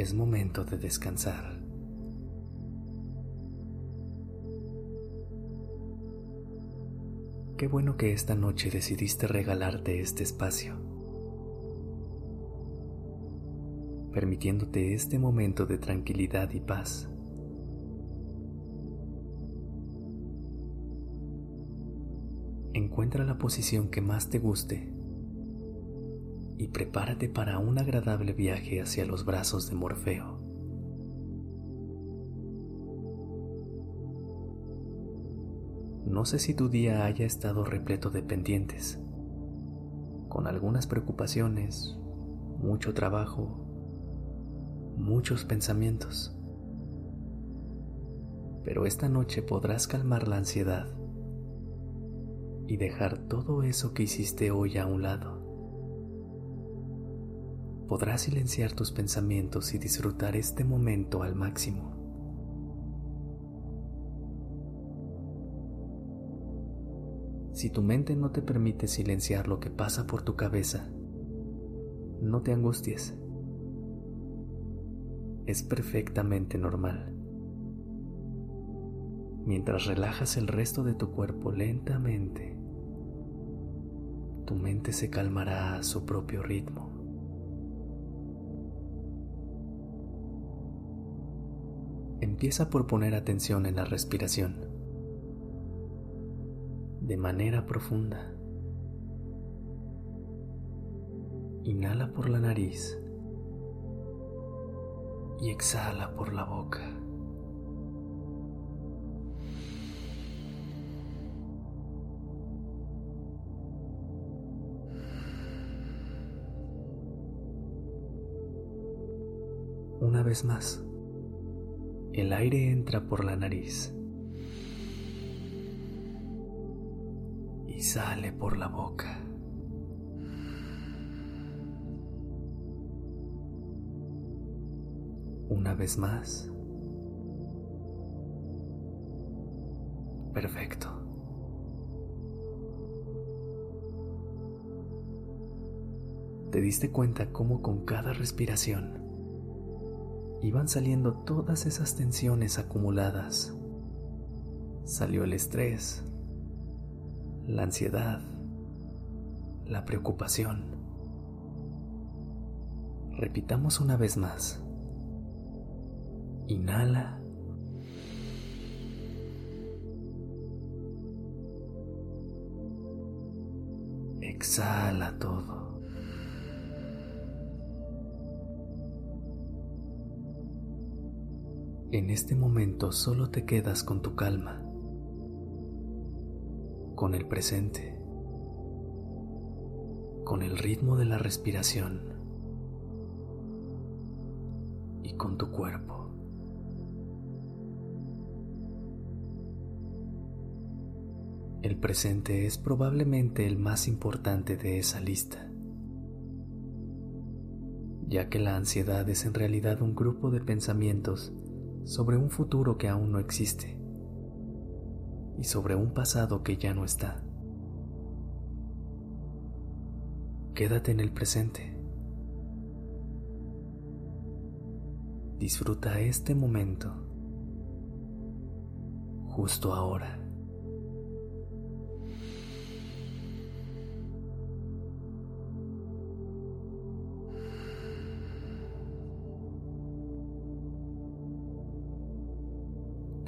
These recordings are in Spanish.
Es momento de descansar. Qué bueno que esta noche decidiste regalarte este espacio, permitiéndote este momento de tranquilidad y paz. Encuentra la posición que más te guste y prepárate para un agradable viaje hacia los brazos de Morfeo. No sé si tu día haya estado repleto de pendientes, con algunas preocupaciones, mucho trabajo, muchos pensamientos. Pero esta noche podrás calmar la ansiedad y dejar todo eso que hiciste hoy a un lado. Podrás silenciar tus pensamientos y disfrutar este momento al máximo. Si tu mente no te permite silenciar lo que pasa por tu cabeza, no te angusties. Es perfectamente normal. Mientras relajas el resto de tu cuerpo lentamente, tu mente se calmará a su propio ritmo. Empieza por poner atención en la respiración, de manera profunda. Inhala por la nariz y exhala por la boca. Una vez más, el aire entra por la nariz y sale por la boca. Una vez más. Perfecto. ¿Te diste cuenta cómo con cada respiración iban saliendo todas esas tensiones acumuladas. Salió el estrés, la ansiedad, la preocupación. Repitamos una vez más. Inhala. Exhala todo. En este momento solo te quedas con tu calma, con el presente, con el ritmo de la respiración. Y con tu cuerpo. El presente es probablemente el más importante de esa lista, ya que la ansiedad es en realidad un grupo de pensamientos sobre un futuro que aún no existe y sobre un pasado que ya no está. Quédate en el presente. Disfruta este momento, justo ahora.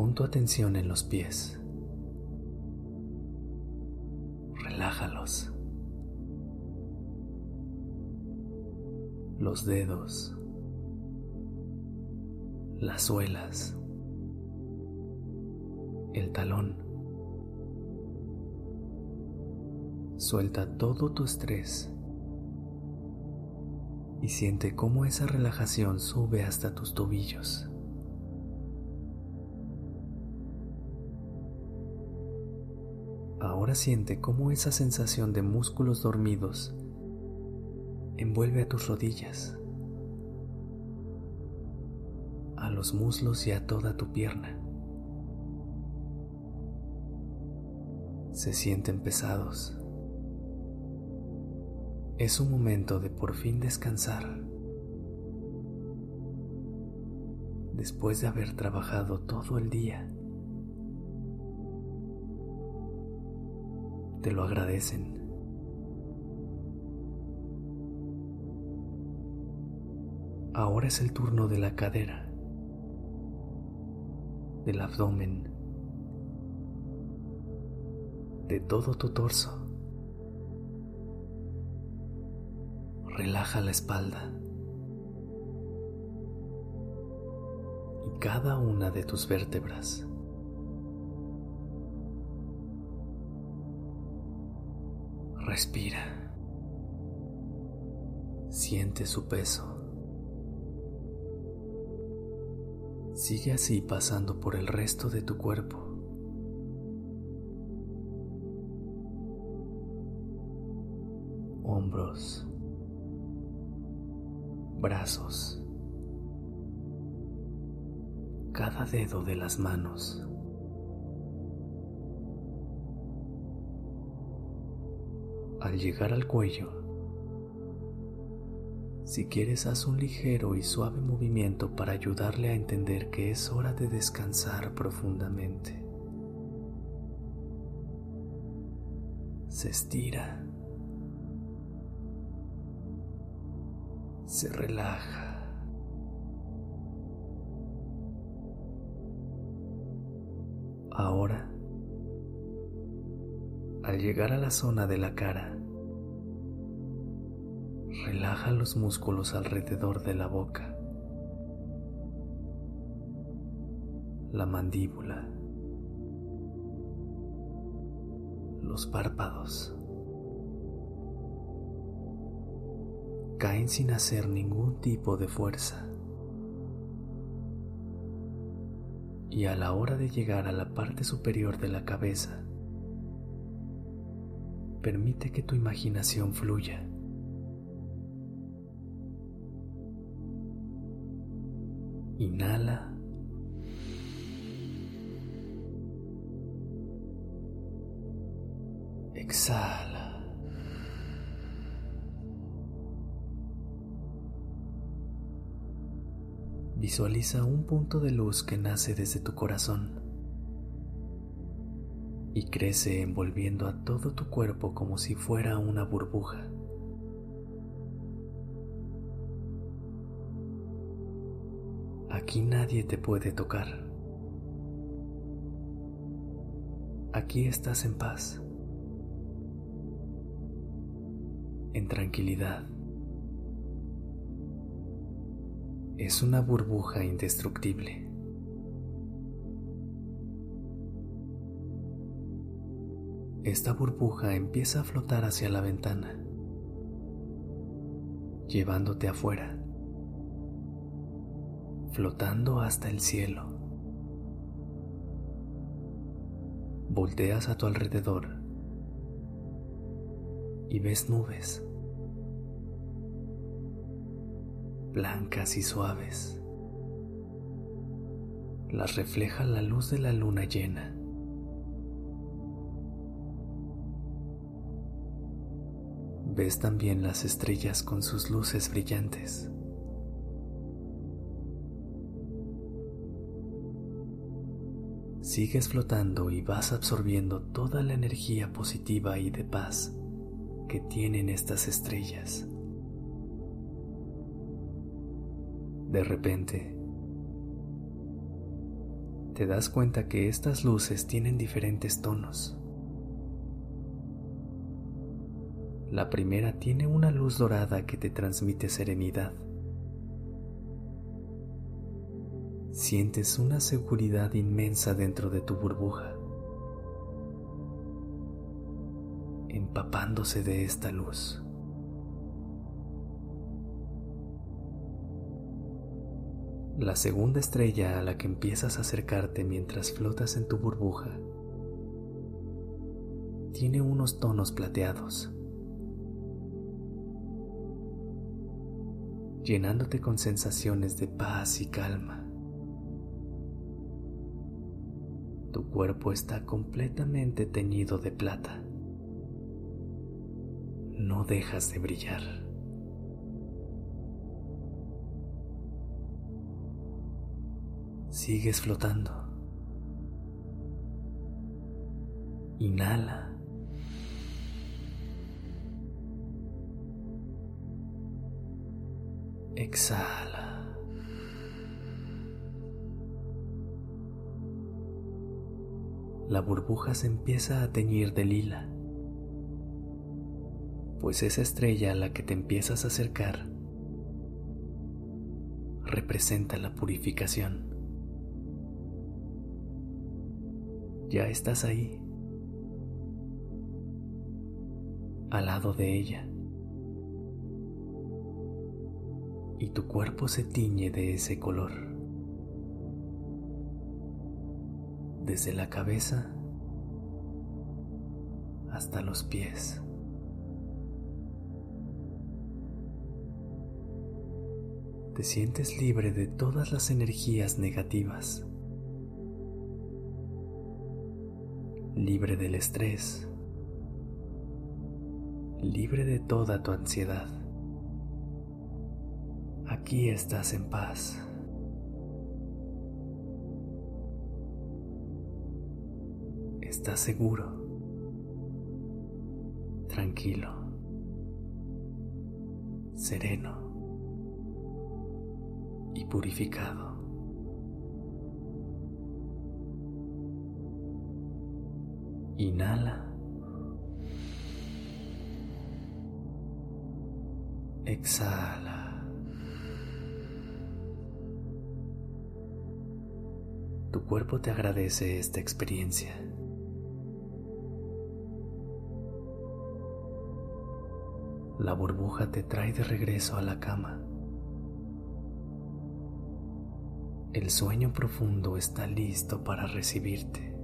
Pon tu atención en los pies. Relájalos. Los dedos. Las suelas. El talón. Suelta todo tu estrés y siente cómo esa relajación sube hasta tus tobillos. Ahora siente cómo esa sensación de músculos dormidos envuelve a tus rodillas, a los muslos y a toda tu pierna. Se sienten pesados. Es un momento de por fin descansar. Después de haber trabajado todo el día. Te lo agradecen. Ahora es el turno de la cadera, del abdomen, de todo tu torso. relaja la espalda y cada una de tus vértebras. Respira. Siente su peso. Sigue así pasando por el resto de tu cuerpo. Hombros brazos, cada dedo de las manos. Al llegar al cuello, si quieres haz un ligero y suave movimiento para ayudarle a entender que es hora de descansar profundamente. Se estira. se relaja. Ahora, al llegar a la zona de la cara, relaja los músculos alrededor de la boca, la mandíbula, los párpados. caen sin hacer ningún tipo de fuerza. Y a la hora de llegar a la parte superior de la cabeza, permite que tu imaginación fluya. Inhala. Exhala. Visualiza un punto de luz que nace desde tu corazón y crece envolviendo a todo tu cuerpo como si fuera una burbuja. Aquí nadie te puede tocar. Aquí estás en paz, en tranquilidad. es una burbuja indestructible. Esta burbuja empieza a flotar hacia la ventana, llevándote afuera, flotando hasta el cielo. Volteas a tu alrededor y ves nubes blancas y suaves. Las refleja la luz de la luna llena. Ves también las estrellas con sus luces brillantes. Sigues flotando y vas absorbiendo toda la energía positiva y de paz que tienen estas estrellas. De repente, te das cuenta que estas luces tienen diferentes tonos. La primera tiene una luz dorada que te transmite serenidad. Sientes una seguridad inmensa dentro de tu burbuja, empapándose de esta luz. La segunda estrella a la que empiezas a acercarte mientras flotas en tu burbuja tiene unos tonos plateados, llenándote con sensaciones de paz y calma. Tu cuerpo está completamente teñido de plata. No dejas de brillar. Sigues flotando. Inhala. Exhala. La burbuja se empieza a teñir de lila, pues esa estrella a la que te empiezas a acercar representa la purificación. Ya estás ahí, al lado de ella. Y tu cuerpo se tiñe de ese color. Desde la cabeza hasta los pies. Te sientes libre de todas las energías negativas, libre del estrés, libre de toda tu ansiedad. Aquí estás en paz. Estás seguro, tranquilo, sereno y purificado. Inhala. Exhala. Tu cuerpo te agradece esta experiencia. La burbuja te trae de regreso a la cama. El sueño profundo está listo para recibirte.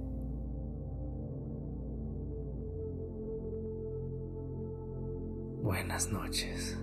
Buenas noches.